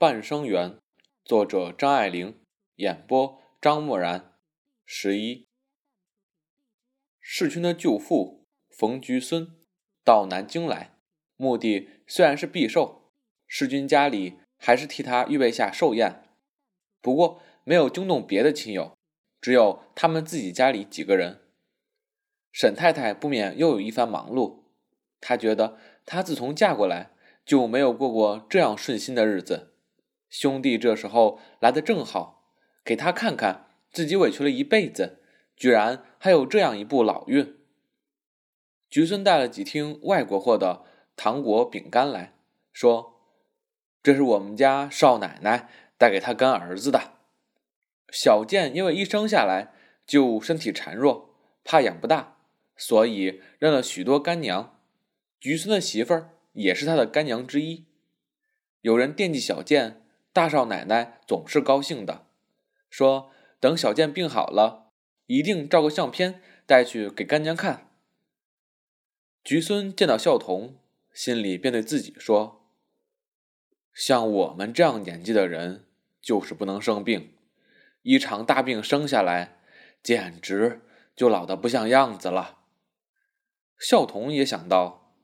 半生缘，作者张爱玲，演播张默然。十一，世勋的舅父冯菊孙到南京来，目的虽然是避寿，世君家里还是替他预备下寿宴，不过没有惊动别的亲友，只有他们自己家里几个人。沈太太不免又有一番忙碌，她觉得她自从嫁过来就没有过过这样顺心的日子。兄弟这时候来的正好，给他看看自己委屈了一辈子，居然还有这样一步老运。菊孙带了几听外国货的糖果饼干来说：“这是我们家少奶奶带给他干儿子的。”小健因为一生下来就身体孱弱，怕养不大，所以认了许多干娘。菊孙的媳妇儿也是他的干娘之一。有人惦记小健。大少奶奶总是高兴的，说：“等小健病好了，一定照个相片带去给干娘看。”菊孙见到孝童，心里便对自己说：“像我们这样年纪的人，就是不能生病，一场大病生下来，简直就老得不像样子了。”孝童也想到，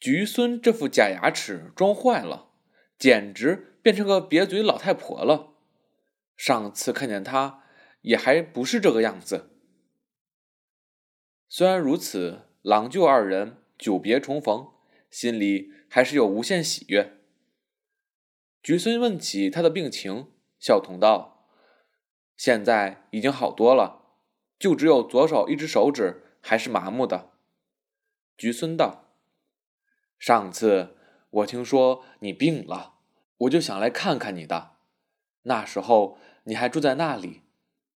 菊孙这副假牙齿装坏了，简直。变成个瘪嘴老太婆了。上次看见她，也还不是这个样子。虽然如此，郎舅二人久别重逢，心里还是有无限喜悦。菊孙问起他的病情，孝童道：“现在已经好多了，就只有左手一只手指还是麻木的。”菊孙道：“上次我听说你病了。”我就想来看看你的，那时候你还住在那里。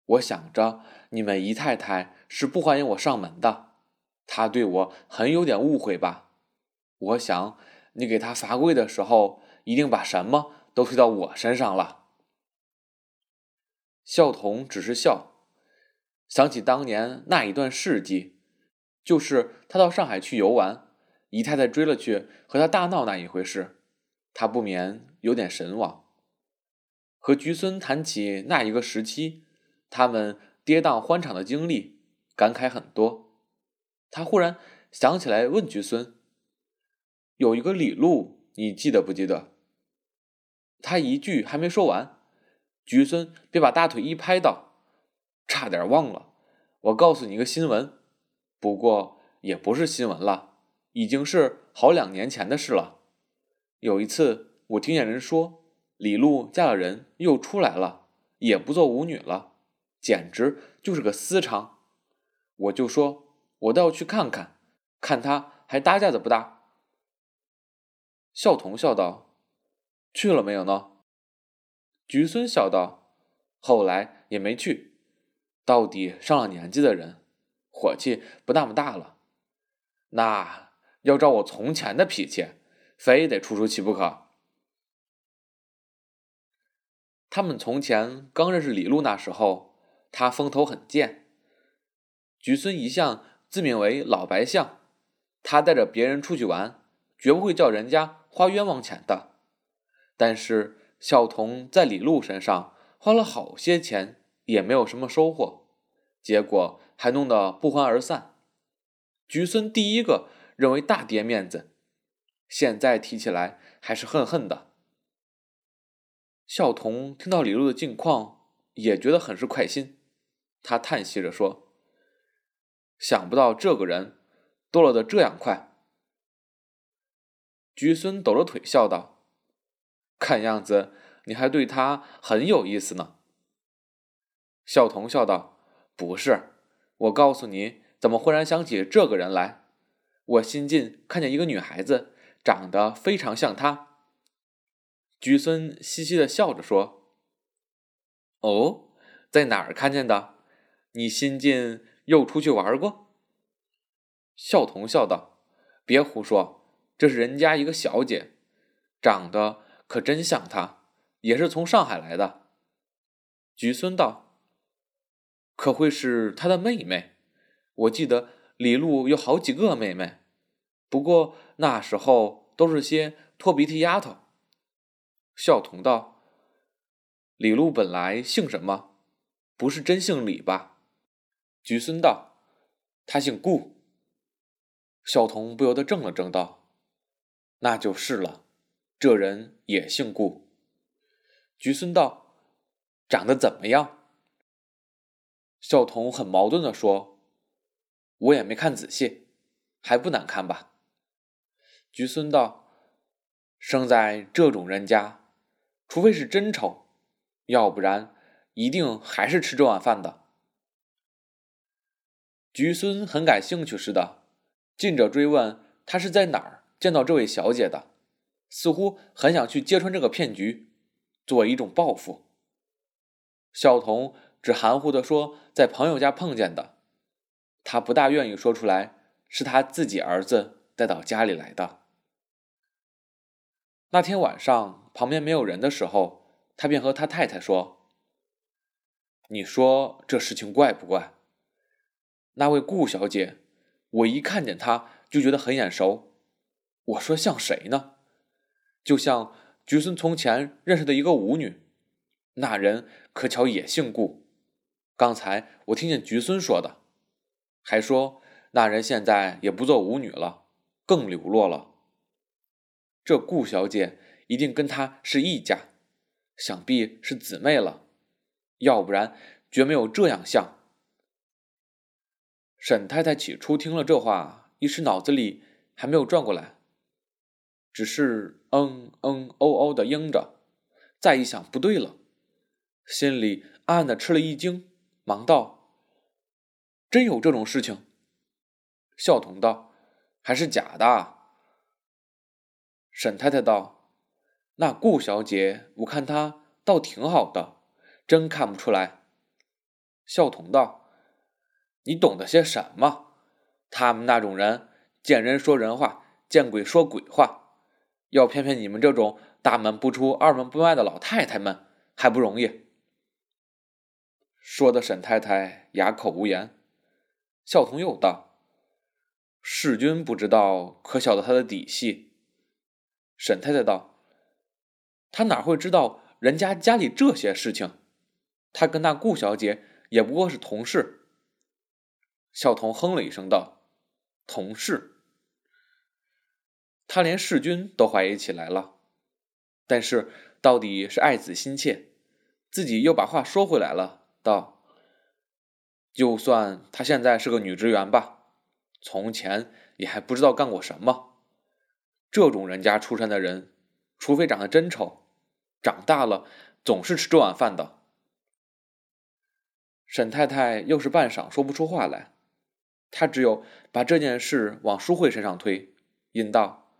我想着你们姨太太是不欢迎我上门的，她对我很有点误会吧？我想你给她罚跪的时候，一定把什么都推到我身上了。孝童只是笑，想起当年那一段事迹，就是他到上海去游玩，姨太太追了去和他大闹那一回事。他不免有点神往，和菊孙谈起那一个时期，他们跌宕欢场的经历，感慨很多。他忽然想起来，问菊孙：“有一个李路，你记得不记得？”他一句还没说完，菊孙便把大腿一拍道：“差点忘了，我告诉你一个新闻，不过也不是新闻了，已经是好两年前的事了。”有一次，我听见人说李露嫁了人，又出来了，也不做舞女了，简直就是个私娼。我就说，我倒要去看看，看她还搭架子不搭。孝童笑道：“去了没有呢？”菊孙笑道：“后来也没去。到底上了年纪的人，火气不那么大了。那要照我从前的脾气。”非得出出气不可。他们从前刚认识李路那时候，他风头很贱。菊孙一向自命为老白相，他带着别人出去玩，绝不会叫人家花冤枉钱的。但是小童在李路身上花了好些钱，也没有什么收获，结果还弄得不欢而散。菊孙第一个认为大跌面子。现在提起来还是恨恨的。孝童听到李路的近况，也觉得很是快心。他叹息着说：“想不到这个人堕落的这样快。”菊孙抖着腿笑道：“看样子你还对他很有意思呢。”孝童笑道：“不是，我告诉你，怎么忽然想起这个人来？我新近看见一个女孩子。”长得非常像她。菊孙嘻嘻的笑着说：“哦，在哪儿看见的？你新近又出去玩过？”孝童笑道：“别胡说，这是人家一个小姐，长得可真像她，也是从上海来的。”菊孙道：“可会是她的妹妹？我记得李露有好几个妹妹。”不过那时候都是些拖鼻涕丫头。孝童道：“李禄本来姓什么？不是真姓李吧？”菊孙道：“他姓顾。”孝童不由得怔了怔，道：“那就是了，这人也姓顾。”菊孙道：“长得怎么样？”孝童很矛盾的说：“我也没看仔细，还不难看吧？”菊孙道：“生在这种人家。”除非是真丑，要不然一定还是吃这碗饭的。菊孙很感兴趣似的，近者追问他是在哪儿见到这位小姐的，似乎很想去揭穿这个骗局，作为一种报复。小童只含糊的说在朋友家碰见的，他不大愿意说出来是他自己儿子带到家里来的。那天晚上，旁边没有人的时候，他便和他太太说：“你说这事情怪不怪？那位顾小姐，我一看见她就觉得很眼熟。我说像谁呢？就像菊孙从前认识的一个舞女，那人可巧也姓顾。刚才我听见菊孙说的，还说那人现在也不做舞女了，更流落了。”这顾小姐一定跟他是一家，想必是姊妹了，要不然绝没有这样像。沈太太起初听了这话，一时脑子里还没有转过来，只是嗯嗯哦哦的应着。再一想，不对了，心里暗暗的吃了一惊，忙道：“真有这种事情？”孝童道：“还是假的。”沈太太道：“那顾小姐，我看她倒挺好的，真看不出来。”孝童道：“你懂得些什么？他们那种人，见人说人话，见鬼说鬼话，要骗骗你们这种大门不出二门不迈的老太太们，还不容易。”说的沈太太哑口无言。孝童又道：“世君不知道，可晓得他的底细？”沈太太道：“他哪会知道人家家里这些事情？他跟那顾小姐也不过是同事。”孝童哼了一声道：“同事。”他连世君都怀疑起来了。但是到底是爱子心切，自己又把话说回来了，道：“就算她现在是个女职员吧，从前也还不知道干过什么。”这种人家出身的人，除非长得真丑，长大了总是吃这碗饭的。沈太太又是半晌说不出话来，她只有把这件事往淑慧身上推，引道：“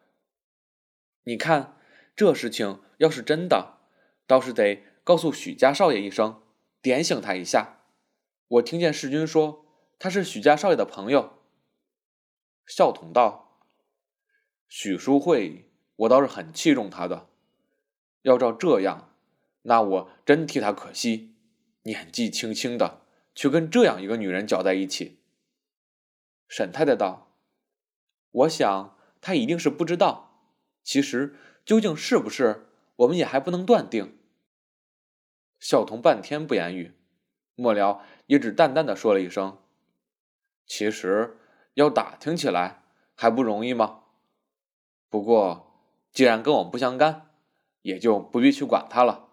你看，这事情要是真的，倒是得告诉许家少爷一声，点醒他一下。我听见世君说他是许家少爷的朋友。”孝童道。许淑慧，我倒是很器重她的。要照这样，那我真替她可惜。年纪轻轻的，却跟这样一个女人搅在一起。沈太太道：“我想她一定是不知道。其实究竟是不是，我们也还不能断定。”孝童半天不言语，末了也只淡淡的说了一声：“其实要打听起来，还不容易吗？”不过，既然跟我们不相干，也就不必去管他了。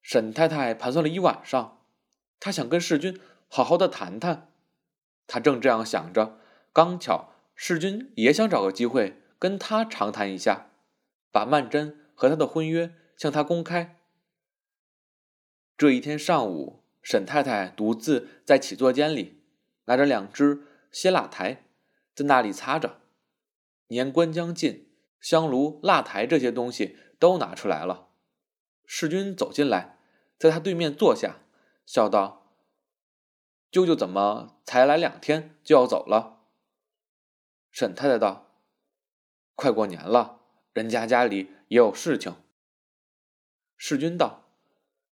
沈太太盘算了一晚上，她想跟世君好好的谈谈。她正这样想着，刚巧世君也想找个机会跟她长谈一下，把曼桢和他的婚约向他公开。这一天上午，沈太太独自在起坐间里，拿着两只歇蜡台，在那里擦着。年关将近，香炉、蜡台这些东西都拿出来了。世君走进来，在他对面坐下，笑道：“舅舅怎么才来两天就要走了？”沈太太道：“快过年了，人家家里也有事情。”世君道：“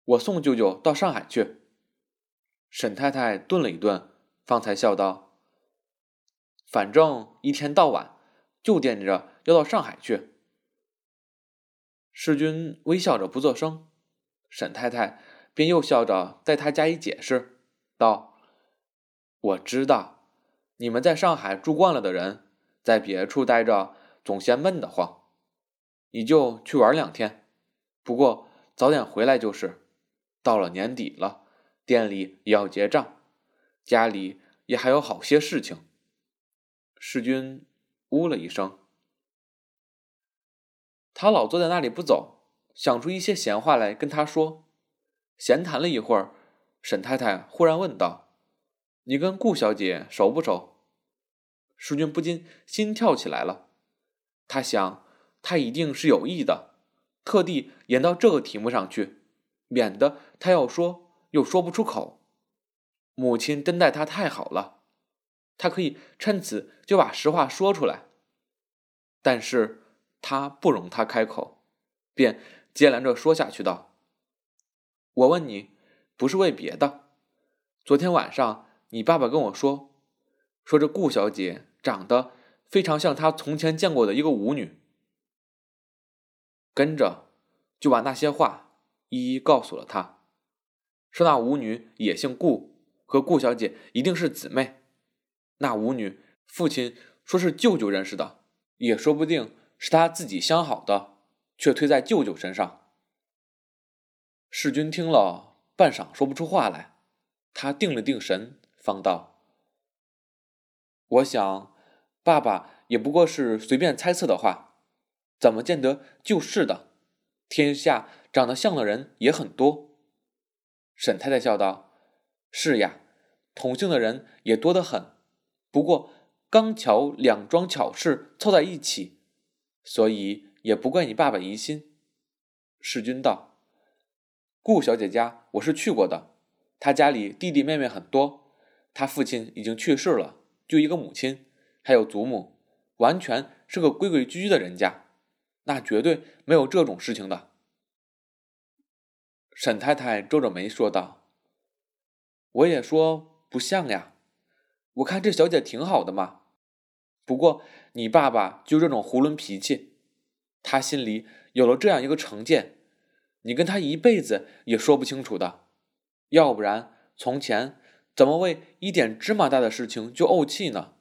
我送舅舅到上海去。”沈太太顿了一顿，方才笑道：“反正一天到晚。”就惦记着要到上海去。世君微笑着不作声，沈太太便又笑着代他加以解释，道：“我知道，你们在上海住惯了的人，在别处待着总嫌闷得慌，你就去玩两天，不过早点回来就是。到了年底了，店里也要结账，家里也还有好些事情。”世君呜了一声。他老坐在那里不走，想出一些闲话来跟他说。闲谈了一会儿，沈太太忽然问道：“你跟顾小姐熟不熟？”世君不禁心跳起来了。他想，他一定是有意的，特地演到这个题目上去，免得他要说又说不出口。母亲真待他太好了，他可以趁此就把实话说出来。但是。他不容他开口，便接连着说下去道：“我问你，不是为别的。昨天晚上你爸爸跟我说，说这顾小姐长得非常像他从前见过的一个舞女。跟着就把那些话一一告诉了他，说那舞女也姓顾，和顾小姐一定是姊妹。那舞女父亲说是舅舅认识的，也说不定。”是他自己相好的，却推在舅舅身上。世君听了半晌，说不出话来。他定了定神，方道：“我想，爸爸也不过是随便猜测的话，怎么见得就是的？天下长得像的人也很多。”沈太太笑道：“是呀，同姓的人也多得很。不过刚巧两桩巧事凑在一起。”所以也不怪你爸爸疑心。世君道：“顾小姐家我是去过的，她家里弟弟妹妹很多，她父亲已经去世了，就一个母亲，还有祖母，完全是个规规矩矩的人家，那绝对没有这种事情的。”沈太太皱着眉说道：“我也说不像呀，我看这小姐挺好的嘛。”不过，你爸爸就这种囫囵脾气，他心里有了这样一个成见，你跟他一辈子也说不清楚的。要不然，从前怎么为一点芝麻大的事情就怄气呢？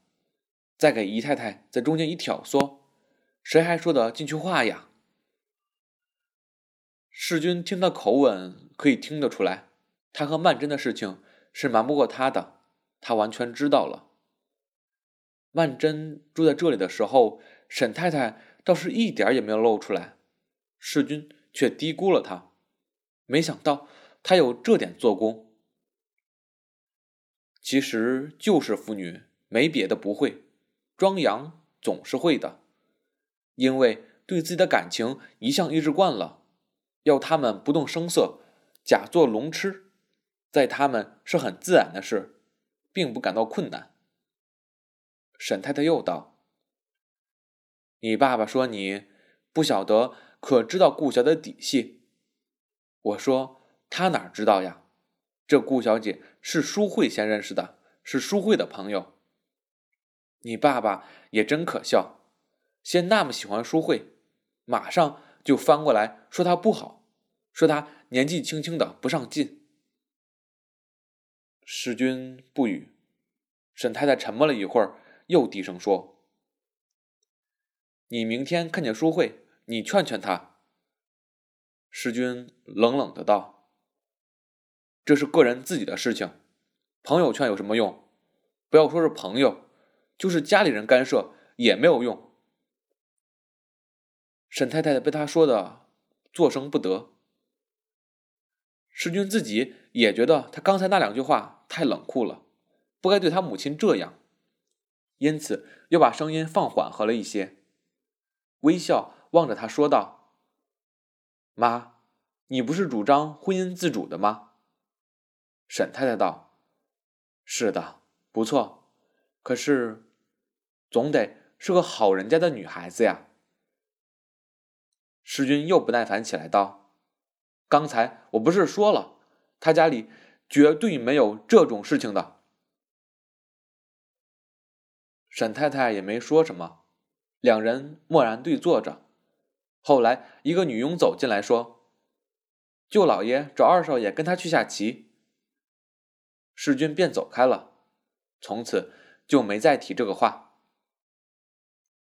再给姨太太在中间一挑唆，谁还说得进去话呀？世君听他口吻，可以听得出来，他和曼桢的事情是瞒不过他的，他完全知道了。曼桢住在这里的时候，沈太太倒是一点也没有露出来，世君却低估了她。没想到她有这点做工。其实就是妇女没别的不会，装洋总是会的，因为对自己的感情一向抑制惯了，要他们不动声色，假作聋痴，在他们是很自然的事，并不感到困难。沈太太又道：“你爸爸说你不晓得，可知道顾小姐的底细？”我说：“他哪知道呀？这顾小姐是淑慧先认识的，是淑慧的朋友。你爸爸也真可笑，先那么喜欢淑慧，马上就翻过来说他不好，说他年纪轻轻的不上进。”世君不语，沈太太沉默了一会儿。又低声说：“你明天看见淑慧，你劝劝她。”师君冷冷的道：“这是个人自己的事情，朋友劝有什么用？不要说是朋友，就是家里人干涉也没有用。”沈太太被他说的作声不得。世君自己也觉得他刚才那两句话太冷酷了，不该对他母亲这样。因此，又把声音放缓和了一些，微笑望着他说道：“妈，你不是主张婚姻自主的吗？”沈太太道：“是的，不错。可是，总得是个好人家的女孩子呀。”师君又不耐烦起来道：“刚才我不是说了，他家里绝对没有这种事情的。”沈太太也没说什么，两人默然对坐着。后来，一个女佣走进来说：“舅老爷找二少爷跟他去下棋。”世君便走开了，从此就没再提这个话。